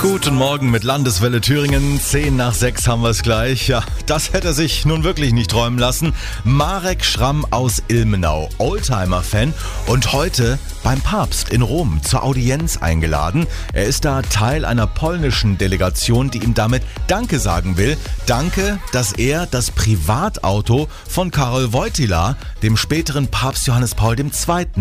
Guten Morgen mit Landeswelle Thüringen. 10 nach 6 haben wir es gleich. Ja, das hätte er sich nun wirklich nicht träumen lassen. Marek Schramm aus Ilmenau, Oldtimer-Fan und heute beim Papst in Rom zur Audienz eingeladen. Er ist da Teil einer polnischen Delegation, die ihm damit Danke sagen will. Danke, dass er das Privatauto von Karol Wojtyla, dem späteren Papst Johannes Paul II.,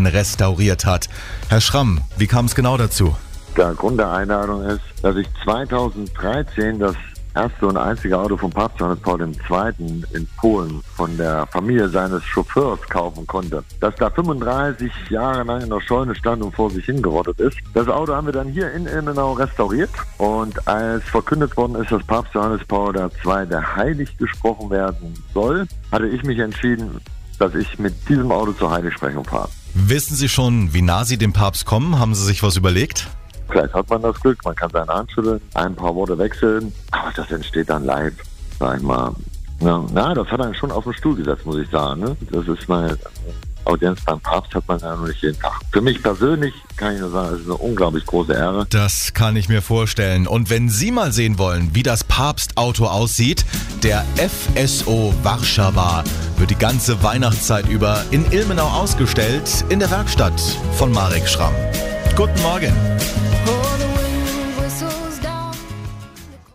restauriert hat. Herr Schramm, wie kam es genau dazu? Der Grund der Einladung ist, dass ich 2013 das erste und einzige Auto von Papst Johannes Paul II. in Polen von der Familie seines Chauffeurs kaufen konnte. Das da 35 Jahre lang in der Scheune stand und vor sich hingerottet ist. Das Auto haben wir dann hier in Ilmenau restauriert und als verkündet worden ist, dass Papst Johannes Paul II. heilig gesprochen werden soll, hatte ich mich entschieden, dass ich mit diesem Auto zur Heiligsprechung fahre. Wissen Sie schon, wie nah Sie dem Papst kommen? Haben Sie sich was überlegt? Vielleicht hat man das Glück, man kann seine Hand schütteln, ein paar Worte wechseln, aber das entsteht dann live, sag ich mal. Ja, na, das hat einen schon auf den Stuhl gesetzt, muss ich sagen. Ne? Das ist meine Audienz beim Papst hat man ja noch nicht jeden Tag. Für mich persönlich kann ich nur sagen, es ist eine unglaublich große Ehre. Das kann ich mir vorstellen. Und wenn Sie mal sehen wollen, wie das Papstauto aussieht, der FSO Warschauer wird die ganze Weihnachtszeit über in Ilmenau ausgestellt in der Werkstatt von Marek Schramm. Guten Morgen.